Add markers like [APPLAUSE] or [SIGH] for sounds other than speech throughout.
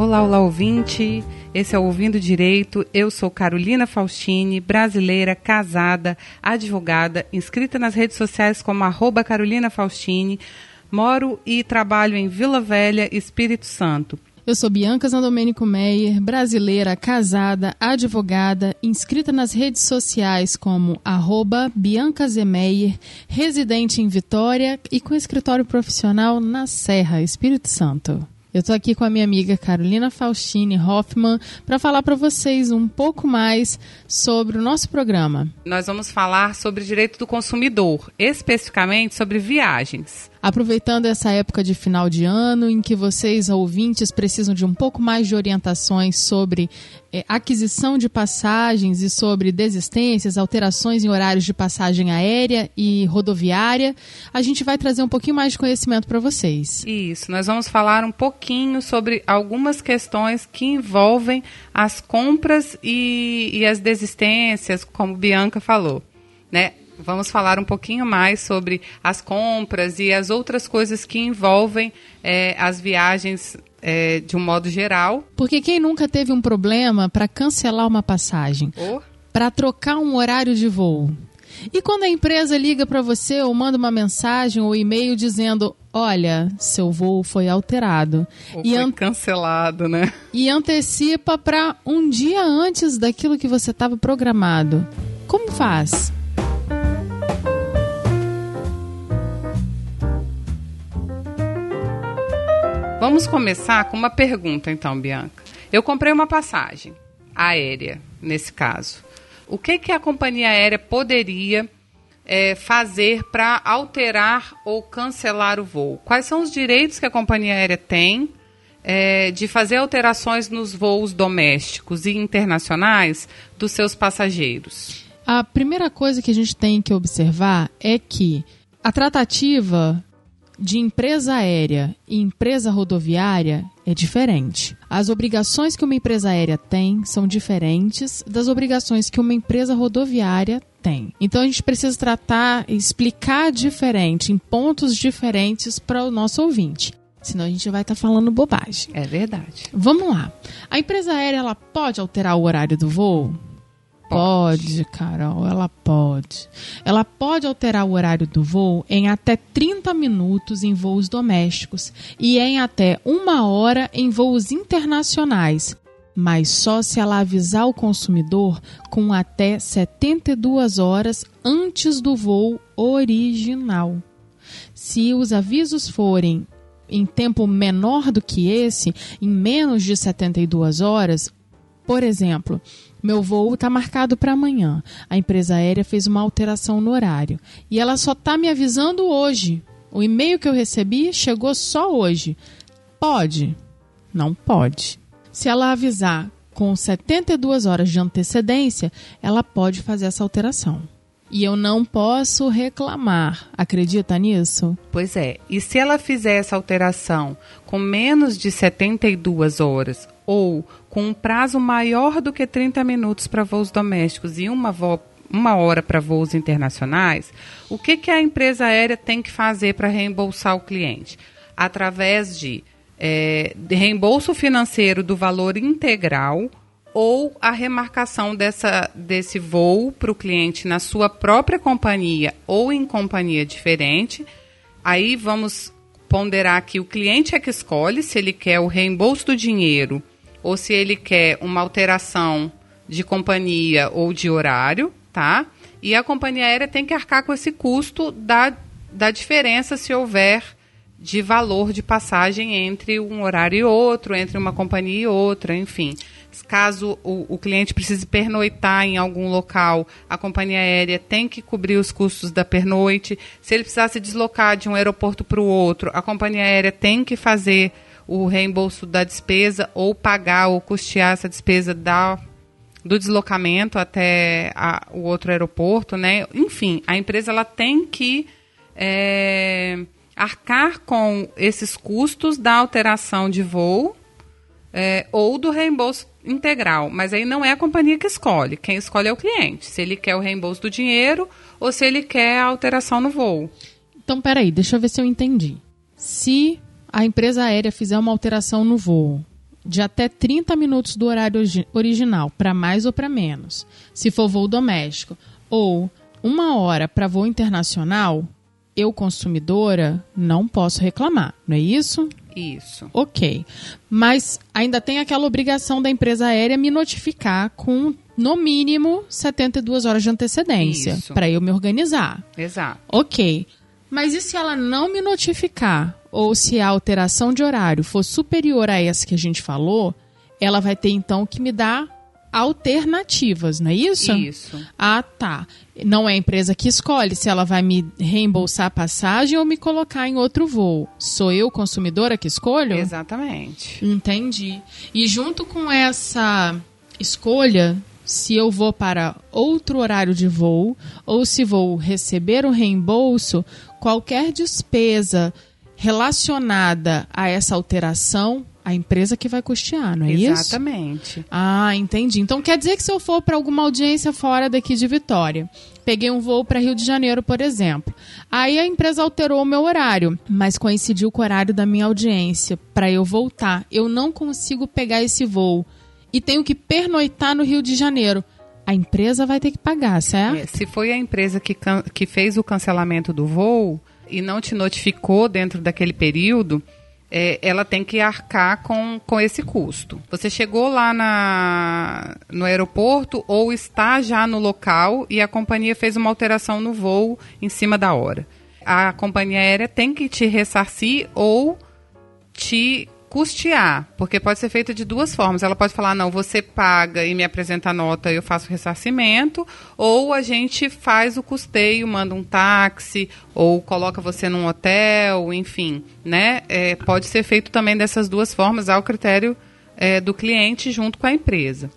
Olá, olá, ouvinte. Esse é o Ouvindo Direito. Eu sou Carolina Faustini, brasileira, casada, advogada, inscrita nas redes sociais como arroba Carolina Faustini. Moro e trabalho em Vila Velha, Espírito Santo. Eu sou Bianca Zandomênico Meyer, brasileira, casada, advogada, inscrita nas redes sociais como arroba Bianca Zemeyer, residente em Vitória e com escritório profissional na Serra, Espírito Santo. Eu estou aqui com a minha amiga Carolina Faustini Hoffman para falar para vocês um pouco mais sobre o nosso programa. Nós vamos falar sobre direito do consumidor, especificamente sobre viagens. Aproveitando essa época de final de ano, em que vocês, ouvintes, precisam de um pouco mais de orientações sobre é, aquisição de passagens e sobre desistências, alterações em horários de passagem aérea e rodoviária, a gente vai trazer um pouquinho mais de conhecimento para vocês. Isso, nós vamos falar um pouquinho sobre algumas questões que envolvem as compras e, e as desistências, como Bianca falou. Né? Vamos falar um pouquinho mais sobre as compras e as outras coisas que envolvem é, as viagens é, de um modo geral. Porque quem nunca teve um problema para cancelar uma passagem? Oh. Para trocar um horário de voo? E quando a empresa liga para você ou manda uma mensagem ou e-mail dizendo: Olha, seu voo foi alterado. Ou e foi cancelado, né? E antecipa para um dia antes daquilo que você estava programado. Como faz? Vamos começar com uma pergunta, então, Bianca. Eu comprei uma passagem aérea, nesse caso. O que, que a companhia aérea poderia é, fazer para alterar ou cancelar o voo? Quais são os direitos que a companhia aérea tem é, de fazer alterações nos voos domésticos e internacionais dos seus passageiros? A primeira coisa que a gente tem que observar é que a tratativa de empresa aérea e empresa rodoviária é diferente. As obrigações que uma empresa aérea tem são diferentes das obrigações que uma empresa rodoviária tem. Então a gente precisa tratar, explicar diferente, em pontos diferentes para o nosso ouvinte. Senão a gente vai estar tá falando bobagem. É verdade. Vamos lá. A empresa aérea ela pode alterar o horário do voo? Pode, Carol, ela pode. Ela pode alterar o horário do voo em até 30 minutos em voos domésticos e em até uma hora em voos internacionais, mas só se ela avisar o consumidor com até 72 horas antes do voo original. Se os avisos forem em tempo menor do que esse, em menos de 72 horas, por exemplo, meu voo está marcado para amanhã. A empresa aérea fez uma alteração no horário. E ela só está me avisando hoje. O e-mail que eu recebi chegou só hoje. Pode? Não pode. Se ela avisar com 72 horas de antecedência, ela pode fazer essa alteração. E eu não posso reclamar. Acredita nisso? Pois é. E se ela fizer essa alteração com menos de 72 horas ou com um prazo maior do que 30 minutos para voos domésticos e uma, uma hora para voos internacionais, o que, que a empresa aérea tem que fazer para reembolsar o cliente? Através de, é, de reembolso financeiro do valor integral ou a remarcação dessa, desse voo para o cliente na sua própria companhia ou em companhia diferente. Aí vamos ponderar que o cliente é que escolhe se ele quer o reembolso do dinheiro ou se ele quer uma alteração de companhia ou de horário, tá? E a companhia aérea tem que arcar com esse custo da, da diferença se houver de valor de passagem entre um horário e outro, entre uma companhia e outra, enfim. Caso o, o, cliente precise pernoitar em algum local, a companhia aérea tem que cobrir os custos da pernoite. Se ele precisar se deslocar de um aeroporto para o outro, a companhia aérea tem que fazer o reembolso da despesa ou pagar ou custear essa despesa da, do deslocamento até a, o outro aeroporto, né? Enfim, a empresa ela tem que é, arcar com esses custos da alteração de voo é, ou do reembolso integral. Mas aí não é a companhia que escolhe. Quem escolhe é o cliente. Se ele quer o reembolso do dinheiro ou se ele quer a alteração no voo. Então, peraí, deixa eu ver se eu entendi. Se a empresa aérea fizer uma alteração no voo, de até 30 minutos do horário original, para mais ou para menos, se for voo doméstico, ou uma hora para voo internacional, eu, consumidora, não posso reclamar, não é isso? Isso. Ok. Mas ainda tem aquela obrigação da empresa aérea me notificar com, no mínimo, 72 horas de antecedência para eu me organizar. Exato. Ok. Mas e se ela não me notificar? Ou se a alteração de horário for superior a essa que a gente falou, ela vai ter então que me dar alternativas, não é isso? Isso. Ah, tá. Não é a empresa que escolhe se ela vai me reembolsar a passagem ou me colocar em outro voo. Sou eu, consumidora, que escolho? Exatamente. Entendi. E junto com essa escolha, se eu vou para outro horário de voo ou se vou receber o reembolso, qualquer despesa relacionada a essa alteração a empresa que vai custear, não é Exatamente. isso? Exatamente. Ah, entendi. Então quer dizer que se eu for para alguma audiência fora daqui de Vitória, peguei um voo para Rio de Janeiro, por exemplo, aí a empresa alterou o meu horário, mas coincidiu com o horário da minha audiência para eu voltar. Eu não consigo pegar esse voo e tenho que pernoitar no Rio de Janeiro. A empresa vai ter que pagar, certo? É, se foi a empresa que, que fez o cancelamento do voo e não te notificou dentro daquele período, é, ela tem que arcar com, com esse custo. Você chegou lá na, no aeroporto ou está já no local e a companhia fez uma alteração no voo em cima da hora. A companhia aérea tem que te ressarcir ou te custear, porque pode ser feita de duas formas. Ela pode falar, não, você paga e me apresenta a nota, eu faço o ressarcimento, ou a gente faz o custeio, manda um táxi, ou coloca você num hotel, enfim, né? É, pode ser feito também dessas duas formas, ao critério é, do cliente junto com a empresa.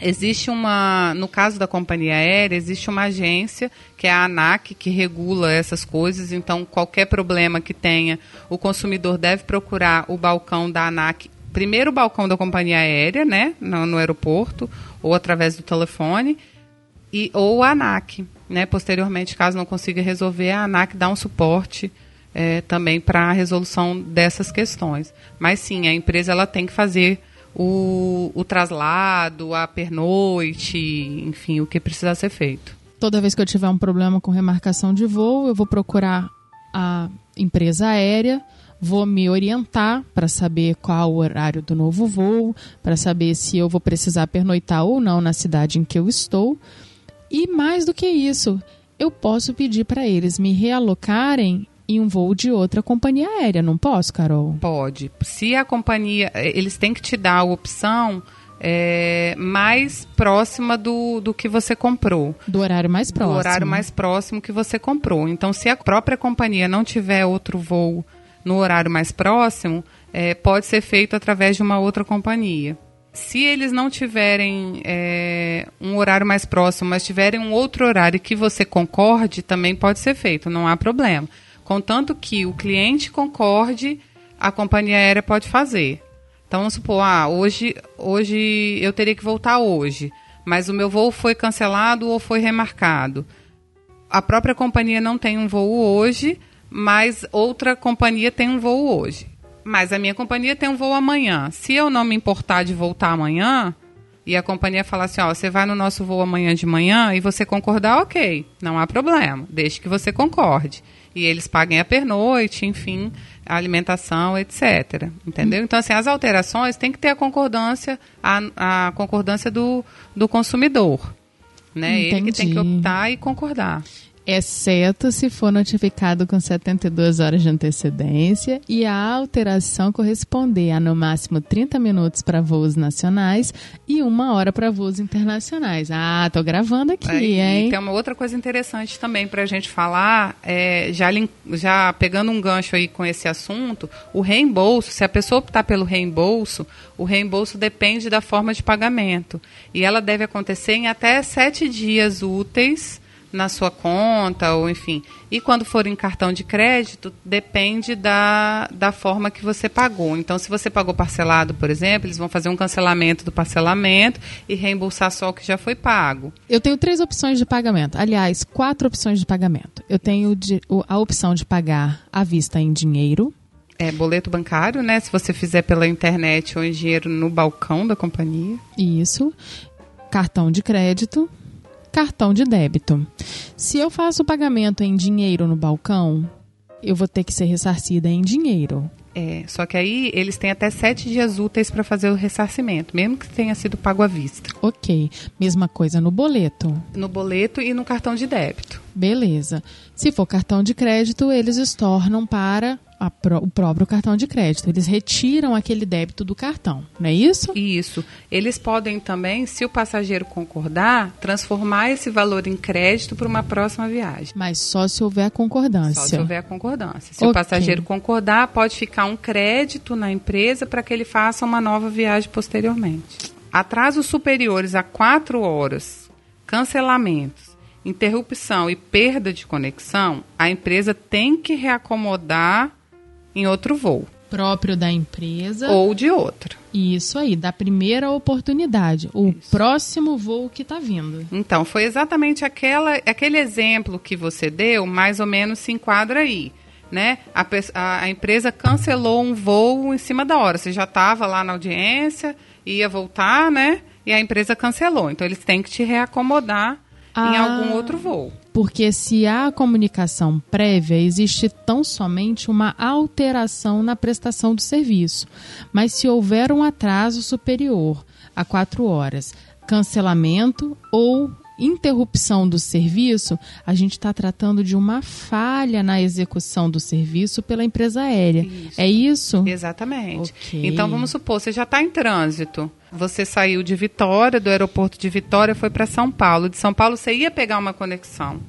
Existe uma, no caso da companhia aérea, existe uma agência, que é a ANAC, que regula essas coisas. Então, qualquer problema que tenha, o consumidor deve procurar o balcão da ANAC, primeiro o balcão da companhia aérea, né, no, no aeroporto, ou através do telefone, e, ou a ANAC. Né, posteriormente, caso não consiga resolver, a ANAC dá um suporte é, também para a resolução dessas questões. Mas sim, a empresa ela tem que fazer o, o traslado, a pernoite, enfim, o que precisa ser feito. Toda vez que eu tiver um problema com remarcação de voo, eu vou procurar a empresa aérea, vou me orientar para saber qual o horário do novo voo, para saber se eu vou precisar pernoitar ou não na cidade em que eu estou. E mais do que isso, eu posso pedir para eles me realocarem em um voo de outra companhia aérea, não posso, Carol? Pode. Se a companhia. Eles têm que te dar a opção. É, mais próxima do, do que você comprou. Do horário mais próximo. Do horário mais próximo que você comprou. Então, se a própria companhia não tiver outro voo no horário mais próximo, é, pode ser feito através de uma outra companhia. Se eles não tiverem é, um horário mais próximo, mas tiverem um outro horário que você concorde, também pode ser feito, não há problema. Contanto que o cliente concorde, a companhia aérea pode fazer. Então, vamos supor, ah, hoje, hoje eu teria que voltar hoje, mas o meu voo foi cancelado ou foi remarcado. A própria companhia não tem um voo hoje, mas outra companhia tem um voo hoje. Mas a minha companhia tem um voo amanhã. Se eu não me importar de voltar amanhã, e a companhia falar assim, ó, você vai no nosso voo amanhã de manhã e você concordar, ok, não há problema, desde que você concorde e eles paguem a pernoite, enfim, a alimentação, etc. Entendeu? Então, assim, as alterações têm que ter a concordância, a, a concordância do, do consumidor. Né? Ele que tem que optar e concordar exceto se for notificado com 72 horas de antecedência e a alteração corresponder a no máximo 30 minutos para voos nacionais e uma hora para voos internacionais. Ah, tô gravando aqui, é, hein? Tem uma outra coisa interessante também para a gente falar, é, já, já pegando um gancho aí com esse assunto, o reembolso, se a pessoa optar pelo reembolso, o reembolso depende da forma de pagamento e ela deve acontecer em até sete dias úteis na sua conta, ou enfim. E quando for em cartão de crédito, depende da, da forma que você pagou. Então, se você pagou parcelado, por exemplo, eles vão fazer um cancelamento do parcelamento e reembolsar só o que já foi pago. Eu tenho três opções de pagamento. Aliás, quatro opções de pagamento. Eu tenho de, a opção de pagar à vista em dinheiro. É, boleto bancário, né? Se você fizer pela internet ou em dinheiro no balcão da companhia. Isso. Cartão de crédito, cartão de débito. Se eu faço o pagamento em dinheiro no balcão, eu vou ter que ser ressarcida em dinheiro. É, só que aí eles têm até sete dias úteis para fazer o ressarcimento, mesmo que tenha sido pago à vista. Ok. Mesma coisa no boleto. No boleto e no cartão de débito. Beleza. Se for cartão de crédito, eles estornam para O próprio cartão de crédito. Eles retiram aquele débito do cartão, não é isso? Isso. Eles podem também, se o passageiro concordar, transformar esse valor em crédito para uma próxima viagem. Mas só se houver concordância. Só se houver concordância. Se okay. o passageiro concordar, pode ficar um crédito na empresa para que ele faça uma nova viagem posteriormente. Atrasos superiores a quatro horas, cancelamentos, interrupção e perda de conexão, a empresa tem que reacomodar em outro voo. Próprio da empresa. Ou de outra. Isso aí, da primeira oportunidade. O Isso. próximo voo que está vindo. Então, foi exatamente aquela, aquele exemplo que você deu, mais ou menos se enquadra aí. Né? A, a, a empresa cancelou um voo em cima da hora. Você já estava lá na audiência, ia voltar, né? E a empresa cancelou. Então, eles têm que te reacomodar ah, em algum outro voo. Porque se há comunicação prévia, existe tão somente uma alteração na prestação do serviço. Mas se houver um atraso superior a quatro horas, cancelamento ou interrupção do serviço, a gente está tratando de uma falha na execução do serviço pela empresa aérea. Isso. É isso? Exatamente. Okay. Então vamos supor, você já está em trânsito. Você saiu de Vitória, do aeroporto de Vitória, foi para São Paulo. De São Paulo você ia pegar uma conexão.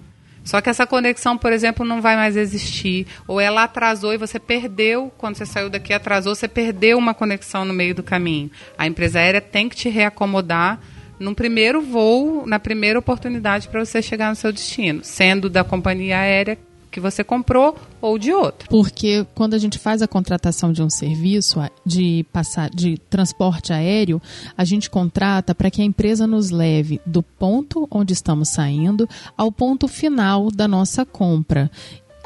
Só que essa conexão, por exemplo, não vai mais existir. Ou ela atrasou e você perdeu, quando você saiu daqui, atrasou, você perdeu uma conexão no meio do caminho. A empresa aérea tem que te reacomodar num primeiro voo, na primeira oportunidade para você chegar no seu destino, sendo da companhia aérea que você comprou ou de outro. Porque quando a gente faz a contratação de um serviço de passar de transporte aéreo, a gente contrata para que a empresa nos leve do ponto onde estamos saindo ao ponto final da nossa compra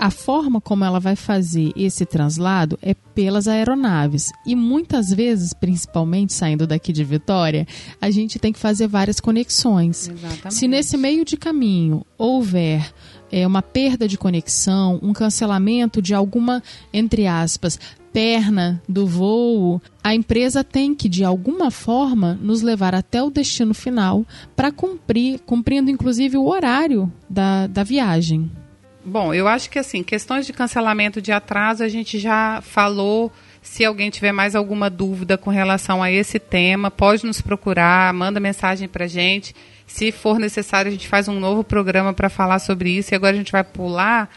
a forma como ela vai fazer esse translado é pelas aeronaves. E muitas vezes, principalmente saindo daqui de Vitória, a gente tem que fazer várias conexões. Exatamente. Se nesse meio de caminho houver é, uma perda de conexão, um cancelamento de alguma, entre aspas, perna do voo, a empresa tem que, de alguma forma, nos levar até o destino final para cumprir, cumprindo inclusive o horário da, da viagem. Bom, eu acho que assim, questões de cancelamento de atraso a gente já falou. Se alguém tiver mais alguma dúvida com relação a esse tema, pode nos procurar, manda mensagem para gente. Se for necessário, a gente faz um novo programa para falar sobre isso. E agora a gente vai pular,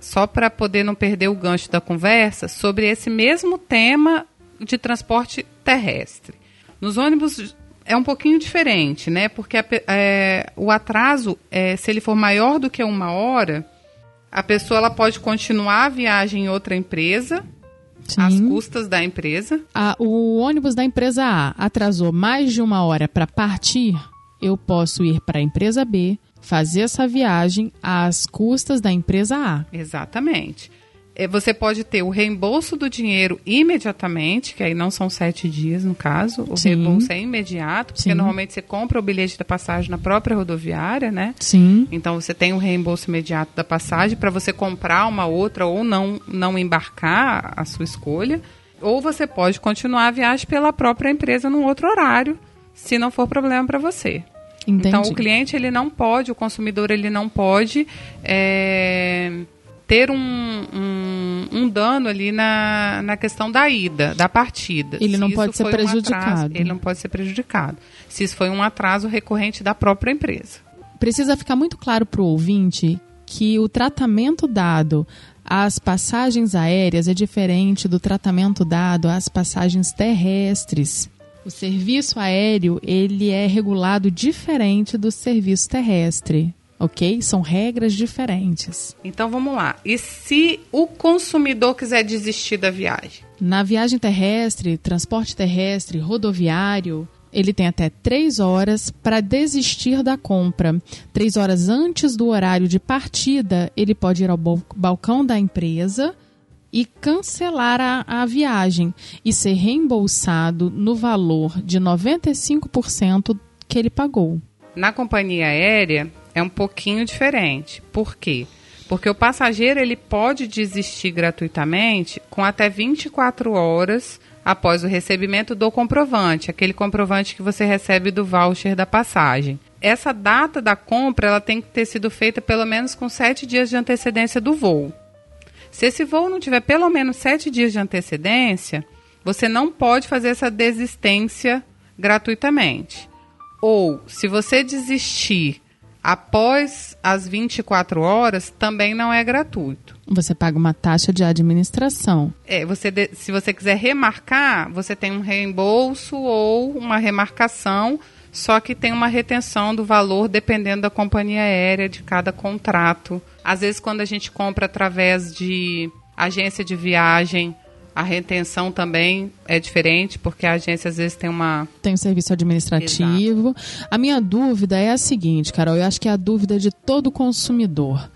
só para poder não perder o gancho da conversa, sobre esse mesmo tema de transporte terrestre. Nos ônibus é um pouquinho diferente, né? Porque é, o atraso, é, se ele for maior do que uma hora, a pessoa ela pode continuar a viagem em outra empresa, Sim. às custas da empresa. o ônibus da empresa A atrasou mais de uma hora para partir, eu posso ir para a empresa B, fazer essa viagem às custas da empresa A. Exatamente. É, você pode ter o reembolso do dinheiro imediatamente, que aí não são sete dias no caso. O Sim. reembolso é imediato, porque Sim. normalmente você compra o bilhete da passagem na própria rodoviária, né? Sim. Então você tem o reembolso imediato da passagem para você comprar uma outra ou não, não embarcar a sua escolha. Ou você pode continuar a viagem pela própria empresa num outro horário, se não for problema para você. Entendi. Então o cliente ele não pode, o consumidor ele não pode é, ter um, um, um, dano ali na, na questão da ida, da partida. Ele Se não pode ser prejudicado. Um atraso, ele não pode ser prejudicado. Se isso foi um atraso recorrente da própria empresa. Precisa ficar muito claro para o ouvinte que o tratamento dado às passagens aéreas é diferente do tratamento dado às passagens terrestres. O serviço aéreo ele é regulado diferente do serviço terrestre ok? São regras diferentes. Então vamos lá. E se o consumidor quiser desistir da viagem? Na viagem terrestre, transporte terrestre, rodoviário, ele tem até três horas para desistir da compra. Três horas antes do horário de partida, ele pode ir ao balcão da empresa e cancelar a, a viagem e ser reembolsado no valor de 95% que ele pagou. Na companhia aérea é um pouquinho diferente. Por quê? Porque o passageiro ele pode desistir gratuitamente com até 24 horas após o recebimento do comprovante, aquele comprovante que você recebe do voucher da passagem. Essa data da compra ela tem que ter sido feita pelo menos com sete dias de antecedência do voo. Se esse voo não tiver pelo menos sete dias de antecedência, você não pode fazer essa desistência gratuitamente. Ou, se você desistir após as 24 horas, também não é gratuito. Você paga uma taxa de administração. É, você de, se você quiser remarcar, você tem um reembolso ou uma remarcação, só que tem uma retenção do valor dependendo da companhia aérea de cada contrato. Às vezes, quando a gente compra através de agência de viagem, a retenção também é diferente, porque a agência às vezes tem uma. Tem um serviço administrativo. Exato. A minha dúvida é a seguinte, Carol, eu acho que é a dúvida de todo consumidor.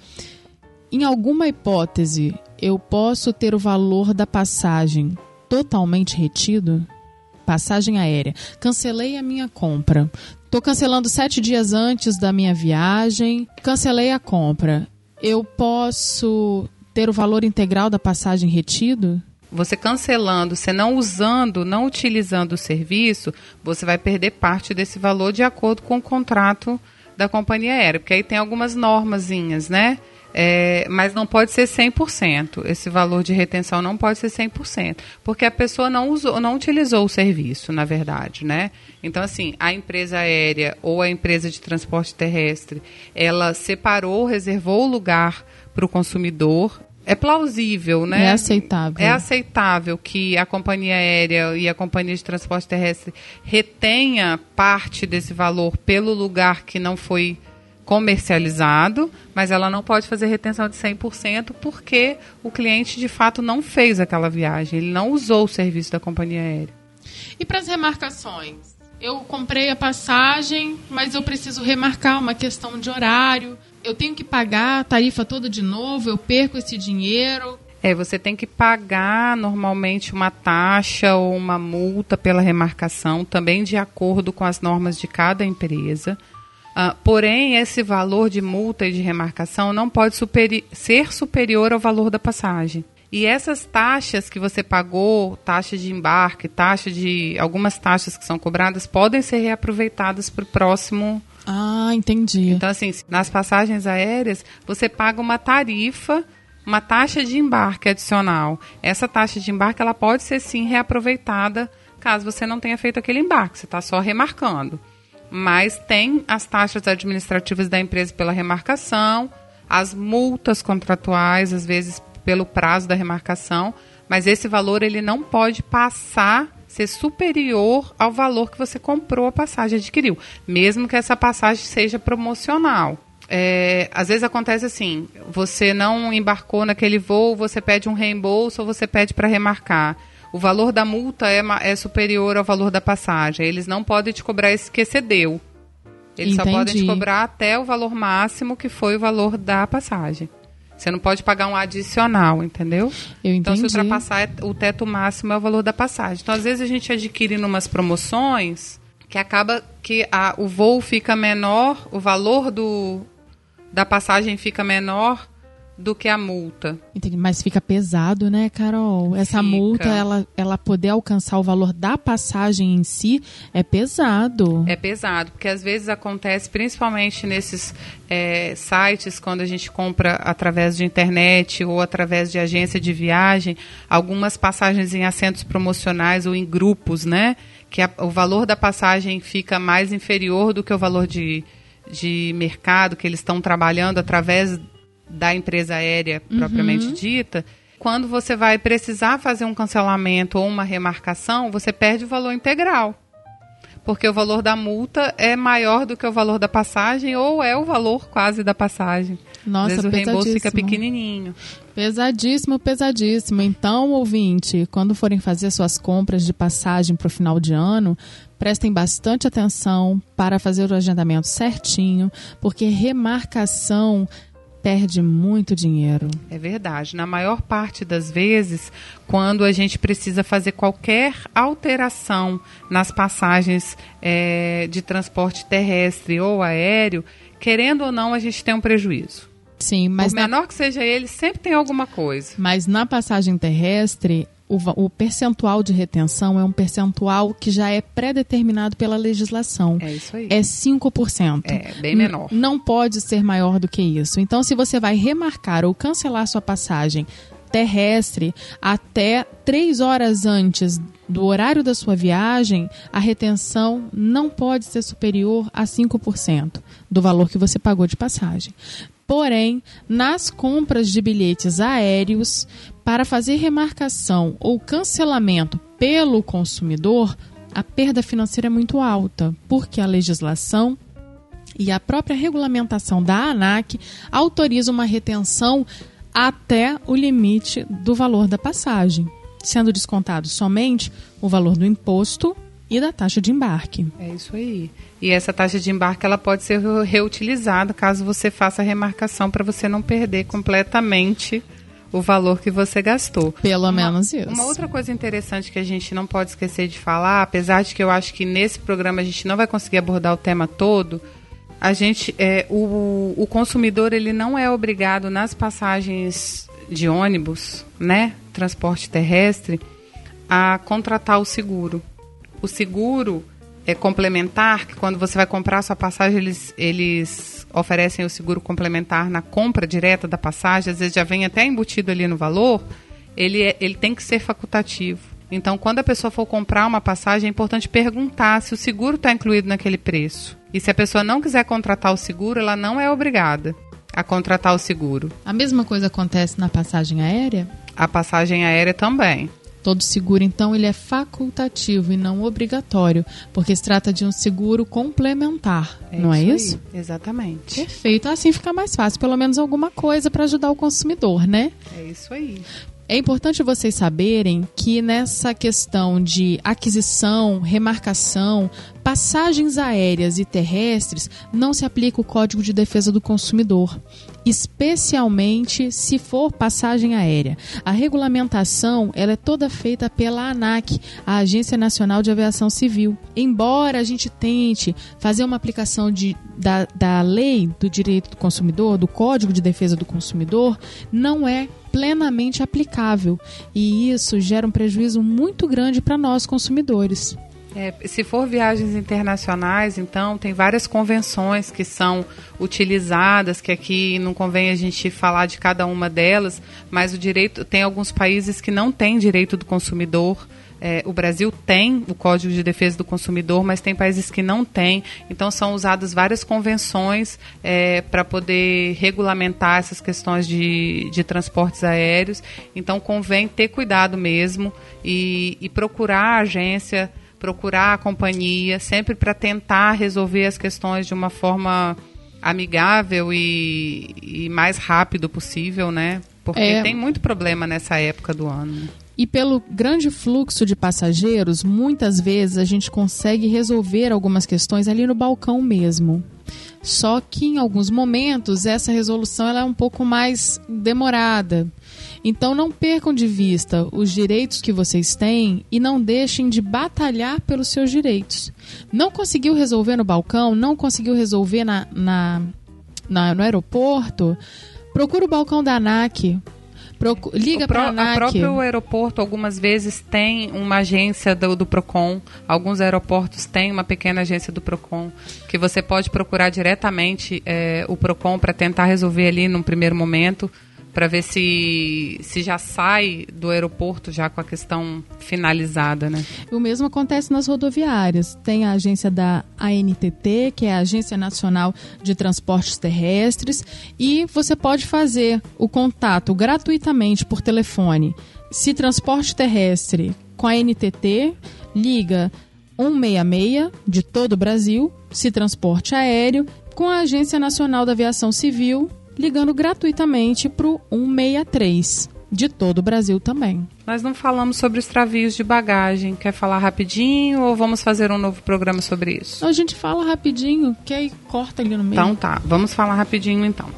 Em alguma hipótese, eu posso ter o valor da passagem totalmente retido? Passagem aérea. Cancelei a minha compra. Estou cancelando sete dias antes da minha viagem. Cancelei a compra. Eu posso ter o valor integral da passagem retido? Você cancelando, você não usando, não utilizando o serviço, você vai perder parte desse valor de acordo com o contrato da companhia aérea, porque aí tem algumas normazinhas, né? É, mas não pode ser 100%. Esse valor de retenção não pode ser 100%, porque a pessoa não usou, não utilizou o serviço, na verdade, né? Então assim, a empresa aérea ou a empresa de transporte terrestre, ela separou, reservou o lugar para o consumidor é plausível, né? É aceitável. É aceitável que a companhia aérea e a companhia de transporte terrestre retenha parte desse valor pelo lugar que não foi comercializado, mas ela não pode fazer retenção de 100% porque o cliente de fato não fez aquela viagem, ele não usou o serviço da companhia aérea. E para as remarcações? Eu comprei a passagem, mas eu preciso remarcar uma questão de horário eu tenho que pagar a tarifa toda de novo, eu perco esse dinheiro. É, você tem que pagar normalmente uma taxa ou uma multa pela remarcação, também de acordo com as normas de cada empresa. Uh, porém, esse valor de multa e de remarcação não pode superi ser superior ao valor da passagem. E essas taxas que você pagou, taxa de embarque, taxa de algumas taxas que são cobradas, podem ser reaproveitadas para o próximo ah, entendi. Então, assim, nas passagens aéreas, você paga uma tarifa, uma taxa de embarque adicional. Essa taxa de embarque, ela pode ser, sim, reaproveitada caso você não tenha feito aquele embarque. Você está só remarcando. Mas tem as taxas administrativas da empresa pela remarcação, as multas contratuais, às vezes pelo prazo da remarcação, mas esse valor ele não pode passar ser superior ao valor que você comprou a passagem, adquiriu, mesmo que essa passagem seja promocional. É, às vezes acontece assim: você não embarcou naquele voo, você pede um reembolso ou você pede para remarcar. O valor da multa é, é, superior ao valor da passagem. Eles não podem te cobrar esse que excedeu. Eles Entendi. só podem te cobrar até o valor máximo que foi o valor da passagem. Você não pode pagar um adicional, entendeu? Eu então, se ultrapassar é, o teto máximo é o valor da passagem. Então, às vezes a gente adquire numas promoções que acaba que a, o voo fica menor, o valor do, da passagem fica menor do que a multa. Entendi, mas fica pesado, né, Carol? Essa fica. multa, ela, ela poder alcançar o valor da passagem em si, é pesado. É pesado, porque às vezes acontece, principalmente nesses é, sites, quando a gente compra através de internet ou através de agência de viagem, algumas passagens em assentos promocionais ou em grupos, né? Que a, o valor da passagem fica mais inferior do que o valor de, de mercado que eles estão trabalhando através da empresa aérea uhum. propriamente dita, quando você vai precisar fazer um cancelamento ou uma remarcação, você perde o valor integral. Porque o valor da multa é maior do que o valor da passagem ou é o valor quase da passagem. Nossa, Às vezes o reembolso fica pequenininho. Pesadíssimo, pesadíssimo. Então, ouvinte, quando forem fazer suas compras de passagem para o final de ano, prestem bastante atenção para fazer o agendamento certinho, porque remarcação perde muito dinheiro. É verdade. Na maior parte das vezes, quando a gente precisa fazer qualquer alteração nas passagens é, de transporte terrestre ou aéreo, querendo ou não, a gente tem um prejuízo. Sim, mas. Por menor na... que seja ele, sempre tem alguma coisa. Mas na passagem terrestre, o, o, percentual de retenção é um percentual que já é pré-determinado pela legislação. É isso aí. É 5%. É, bem menor. N não pode ser maior do que isso. Então, se você vai remarcar ou cancelar sua passagem terrestre até três horas antes do horário da sua viagem, a retenção não pode ser superior a 5% do valor que você pagou de passagem. Porém, nas compras de bilhetes aéreos, para fazer remarcação ou cancelamento pelo consumidor, a perda financeira é muito alta, porque a legislação e a própria regulamentação da ANAC autoriza uma retenção até o limite do valor da passagem, sendo descontado somente o valor do imposto e da taxa de embarque. É isso aí. E essa taxa de embarque ela pode ser reutilizada caso você faça a remarcação para você não perder completamente o valor que você gastou. Pelo uma, menos isso. Uma outra coisa interessante que a gente não pode esquecer de falar, apesar de que eu acho que nesse programa a gente não vai conseguir abordar o tema todo, a gente é, o, o consumidor ele não é obrigado nas passagens de ônibus, né, transporte terrestre, a contratar o seguro o seguro é complementar, que quando você vai comprar a sua passagem, eles, eles oferecem o seguro complementar na compra direta da passagem, às vezes já vem até embutido ali no valor, ele, é, ele tem que ser facultativo. Então, quando a pessoa for comprar uma passagem, é importante perguntar se o seguro está incluído naquele preço. E se a pessoa não quiser contratar o seguro, ela não é obrigada a contratar o seguro. A mesma coisa acontece na passagem aérea? A passagem aérea também. Todo seguro, então, ele é facultativo e não obrigatório, porque se trata de um seguro complementar, é não é isso é isso? Aí. Exatamente. Perfeito. Assim fica mais fácil, pelo menos alguma coisa para ajudar o consumidor, né? É isso aí. É importante vocês saberem que nessa questão de aquisição, remarcação, passagens aéreas e terrestres, não se aplica o Código de Defesa do Consumidor, especialmente se for passagem aérea. A regulamentação ela é toda feita pela ANAC, a Agência Nacional de Aviação Civil. Embora a gente tente fazer uma aplicação de, da, da lei do direito do consumidor, do Código de Defesa do Consumidor, não é plenamente aplicável e isso gera um prejuízo muito grande para nós consumidores. É, se for viagens internacionais, então tem várias convenções que são utilizadas, que aqui não convém a gente falar de cada uma delas, mas o direito tem alguns países que não têm direito do consumidor. É, o Brasil tem o Código de Defesa do Consumidor, mas tem países que não têm. Então são usadas várias convenções é, para poder regulamentar essas questões de, de transportes aéreos. Então convém ter cuidado mesmo e, e procurar a agência, procurar a companhia, sempre para tentar resolver as questões de uma forma amigável e, e mais rápido possível, né? Porque é... tem muito problema nessa época do ano. E pelo grande fluxo de passageiros, muitas vezes a gente consegue resolver algumas questões ali no balcão mesmo. Só que em alguns momentos essa resolução ela é um pouco mais demorada. Então não percam de vista os direitos que vocês têm e não deixem de batalhar pelos seus direitos. Não conseguiu resolver no balcão, não conseguiu resolver na, na, na no aeroporto, procura o balcão da ANAC, Procu liga para a O próprio aeroporto algumas vezes tem uma agência do, do, Procon. Alguns aeroportos têm uma pequena agência do Procon que você pode procurar diretamente é, o Procon para tentar resolver ali num primeiro momento para ver se, se já sai do aeroporto já com a questão finalizada, né? O mesmo acontece nas rodoviárias. Tem a agência da ANTT, que é a Agência Nacional de Transportes Terrestres, e você pode fazer o contato gratuitamente por telefone. Se transporte terrestre com a ANTT, liga 166 de todo o Brasil, se transporte aéreo com a Agência Nacional da Aviação Civil ligando gratuitamente para o 163 de todo o Brasil também. Nós não falamos sobre extravios de bagagem. Quer falar rapidinho ou vamos fazer um novo programa sobre isso? A gente fala rapidinho, que aí corta ali no meio. Então tá, vamos falar rapidinho então.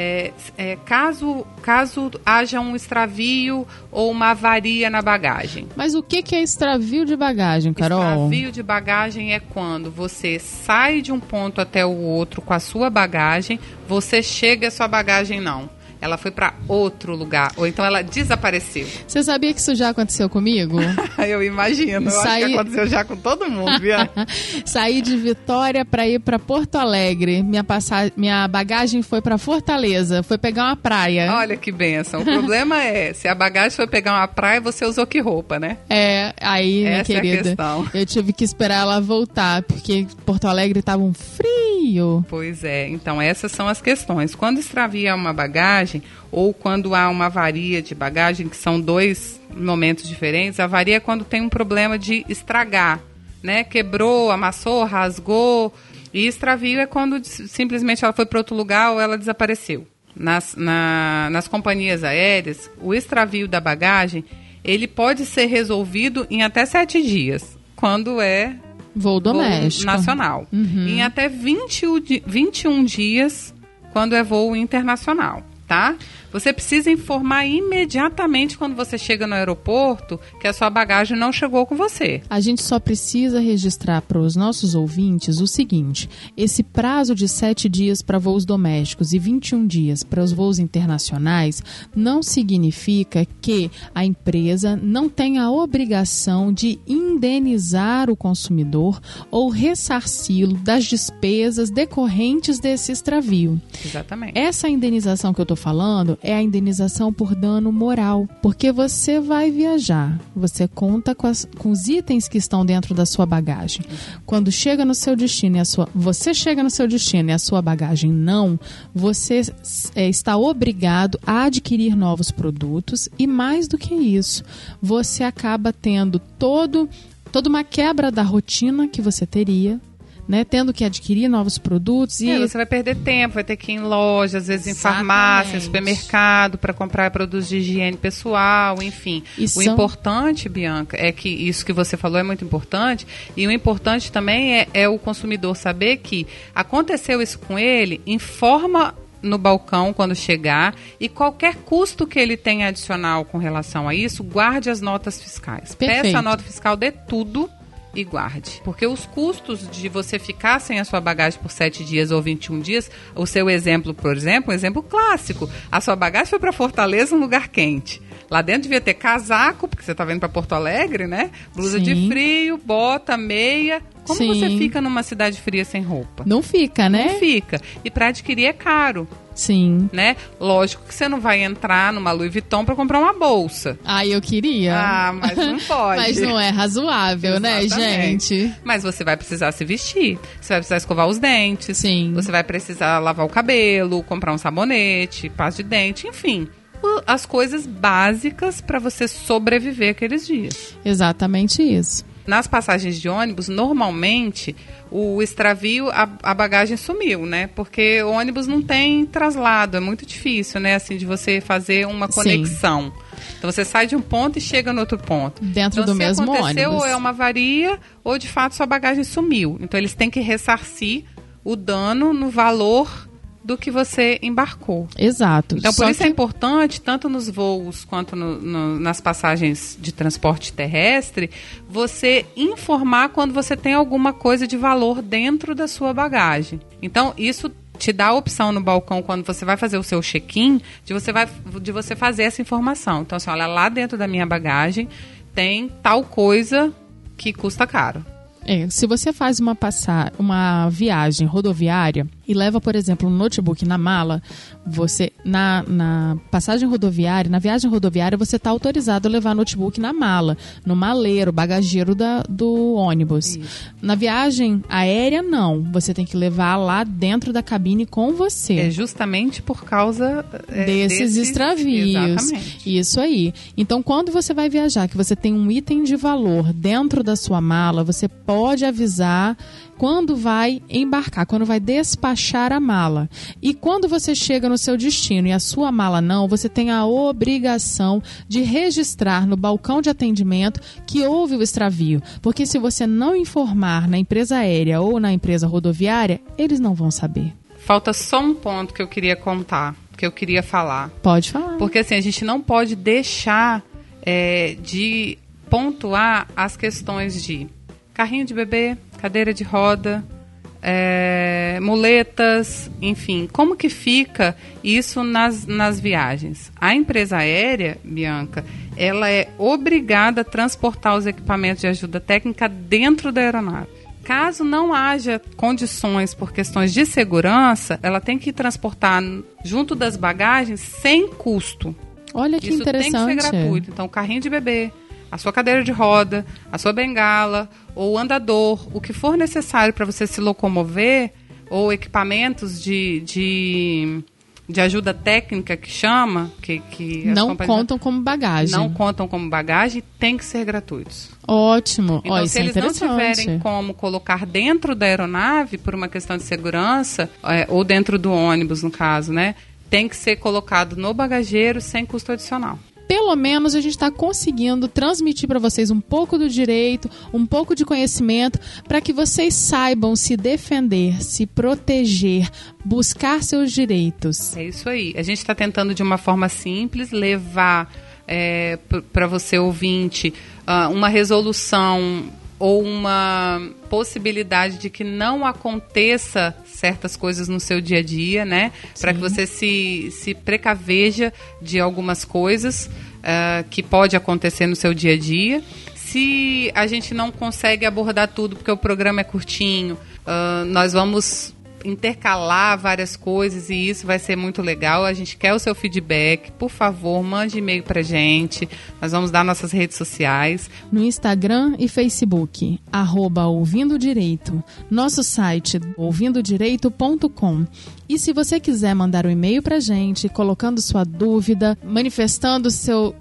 É, é, caso, caso haja um extravio ou uma avaria na bagagem. Mas o que, que é extravio de bagagem, Carol? Extravio de bagagem é quando você sai de um ponto até o outro com a sua bagagem, você chega e a sua bagagem não ela foi para outro lugar, ou então ela desapareceu. Você sabia que isso já aconteceu comigo? [LAUGHS] eu imagino, eu Saí... acho que aconteceu já com todo mundo, viu? [LAUGHS] Saí de Vitória para ir para Porto Alegre. Minha, passa... Minha bagagem foi para Fortaleza, foi pegar uma praia. Olha que benção. O problema é, se a bagagem foi pegar uma praia, você usou que roupa, né? É, aí, Essa minha querida, é a questão. eu tive que esperar ela voltar, porque Porto Alegre tava um frio. Pois é, então essas são as questões. Quando extravia uma bagagem, bagagem ou quando há uma avaria de bagagem, que são dois momentos diferentes. A avaria é quando tem um problema de estragar, né? Quebrou, amassou, rasgou. E extravio é quando simplesmente ela foi para outro lugar ou ela desapareceu. Nas, na, nas companhias aéreas, o extravio da bagagem ele pode ser resolvido em até sete dias, quando é voo doméstico voo nacional. Uhum. Em até 20, 21 dias, quando é voo internacional tá? Você precisa informar imediatamente quando você chega no aeroporto que a sua bagagem não chegou com você. A gente só precisa registrar para os nossos ouvintes o seguinte: esse prazo de 7 dias para voos domésticos e 21 dias para os voos internacionais não significa que a empresa não tenha a obrigação de indenizar o consumidor ou ressarci-lo das despesas decorrentes desse extravio. Exatamente. Essa indenização que eu estou falando é a indenização por dano moral, porque você vai viajar, você conta com, as, com os itens que estão dentro da sua bagagem. Quando chega no seu destino e a sua, você chega no seu destino e a sua bagagem não, você é, está obrigado a adquirir novos produtos e mais do que isso, você acaba tendo todo toda uma quebra da rotina que você teria né, tendo que adquirir novos produtos e é, você vai perder tempo, vai ter que ir em loja, às vezes em Exatamente. farmácia, supermercado para comprar produtos de higiene pessoal, enfim. E o são... importante, Bianca, é que isso que você falou é muito importante e o importante também é, é o consumidor saber que aconteceu isso com ele, informa no balcão quando chegar e qualquer custo que ele tenha adicional com relação a isso, guarde as notas fiscais. Perfeito. Peça a nota fiscal de tudo e guarde. Porque os custos de você ficar sem a sua bagagem por 7 dias ou 21 dias, o seu exemplo, por exemplo, um exemplo clássico. A sua bagagem foi para Fortaleza, um lugar quente. Lá dentro devia ter casaco, porque você está vindo para Porto Alegre, né? Blusa Sim. de frio, bota, meia. Como Sim. você fica numa cidade fria sem roupa? Não fica, né? Não fica. E para adquirir é caro. Sim. Né? Lógico que você não vai entrar numa Louis Vuitton para comprar uma bolsa. Ah, eu queria. Ah, mas não [LAUGHS] pode. mas não é razoável, né, gente? Mas você vai precisar se vestir. Você vai precisar escovar os dentes. Sim. Você vai precisar lavar o cabelo, comprar um sabonete, pasta de dente, enfim as coisas básicas para você sobreviver aqueles dias. Exatamente isso. Nas passagens de ônibus, normalmente o extravio, a, a, bagagem sumiu, né? Porque o ônibus não tem traslado, é muito difícil, né? Assim, de você fazer uma conexão. Sim. Então você sai de um ponto e chega no outro ponto. Dentro então, do mesmo aconteceu, ônibus. Ou é uma avaria, ou de fato sua bagagem sumiu. Então eles têm que ressarcir o dano no valor do que você embarcou. Exato. Então, por Só isso é que... é importante, tanto nos voos quanto no, no, nas passagens de transporte terrestre, você informar quando você tem alguma coisa de valor dentro da sua bagagem. Então, isso te dá a opção no balcão quando você vai fazer o seu check-in de você vai de você fazer essa informação. Então, assim, olha, lá dentro da minha bagagem tem tal coisa que custa caro. É, se você faz uma passar uma viagem rodoviária, e leva, por exemplo, um notebook na mala, você na, na passagem rodoviária, na viagem rodoviária, você está autorizado a levar notebook na mala, no maleiro, bagageiro da, do ônibus. Isso. Na viagem aérea, não. Você tem que levar lá dentro da cabine com você. É justamente por causa é, desses, desses extravios. Exatamente. Isso aí. Então, quando você vai viajar, que você tem um item de valor dentro da sua mala, você pode avisar quando vai embarcar, quando vai despachar a mala. E quando você chega no seu destino e a sua mala não, você tem a obrigação de registrar no balcão de atendimento que houve o extravio. Porque se você não informar na empresa aérea ou na empresa rodoviária, eles não vão saber. Falta só um ponto que eu queria contar que eu queria falar. Pode falar. Porque assim, a gente não pode deixar é, de pontuar as questões de carrinho de bebê, cadeira de roda, é, muletas, enfim, como que fica isso nas, nas viagens? A empresa aérea, Bianca, ela é obrigada a transportar os equipamentos de ajuda técnica dentro da aeronave. Caso não haja condições por questões de segurança, ela tem que transportar junto das bagagens sem custo. Olha que Isso interessante. tem que ser gratuito. Então, carrinho de bebê, a sua cadeira de roda, a sua bengala, ou andador, o que for necessário para você se locomover, ou equipamentos de, de, de ajuda técnica que chama, que, que Não contam como bagagem. não contam como bagagem, tem que ser gratuitos. Ótimo. Então, Ó, se é eles não interessante. tiverem como colocar dentro da aeronave, por uma questão de segurança, é, ou dentro do ônibus, no caso, né? Tem que ser colocado no bagageiro sem custo adicional. Pelo menos a gente está conseguindo transmitir para vocês um pouco do direito, um pouco de conhecimento, para que vocês saibam se defender, se proteger, buscar seus direitos. É isso aí. A gente está tentando, de uma forma simples, levar é, para você, ouvinte, ah, uma resolução ou uma possibilidade de que não aconteça certas coisas no seu dia a dia, né? Para que você se, se precaveja de algumas coisas ah, que pode acontecer no seu dia a dia. Se a gente não consegue abordar tudo porque o programa é curtinho, ah, nós vamos intercalar várias coisas e isso vai ser muito legal. A gente quer o seu feedback. Por favor, mande e-mail pra gente. Nós vamos dar nossas redes sociais. No Instagram e Facebook, arroba Ouvindo Direito. Nosso site, ouvindodireito.com. E se você quiser mandar um e-mail pra gente, colocando sua dúvida, manifestando seu,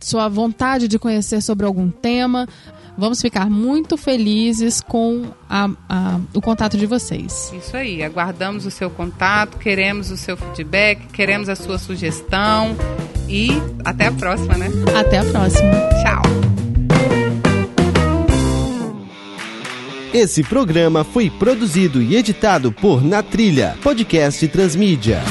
sua vontade de conhecer sobre algum tema, vamos ficar muito felizes com a- a- o contato de vocês. Isso aí. Aguardamos o seu contato, queremos o seu feedback, queremos a sua sugestão e até a próxima, né? Até a próxima. Tchau. Esse programa foi produzido e editado por Na Trilha, podcast Transmídia.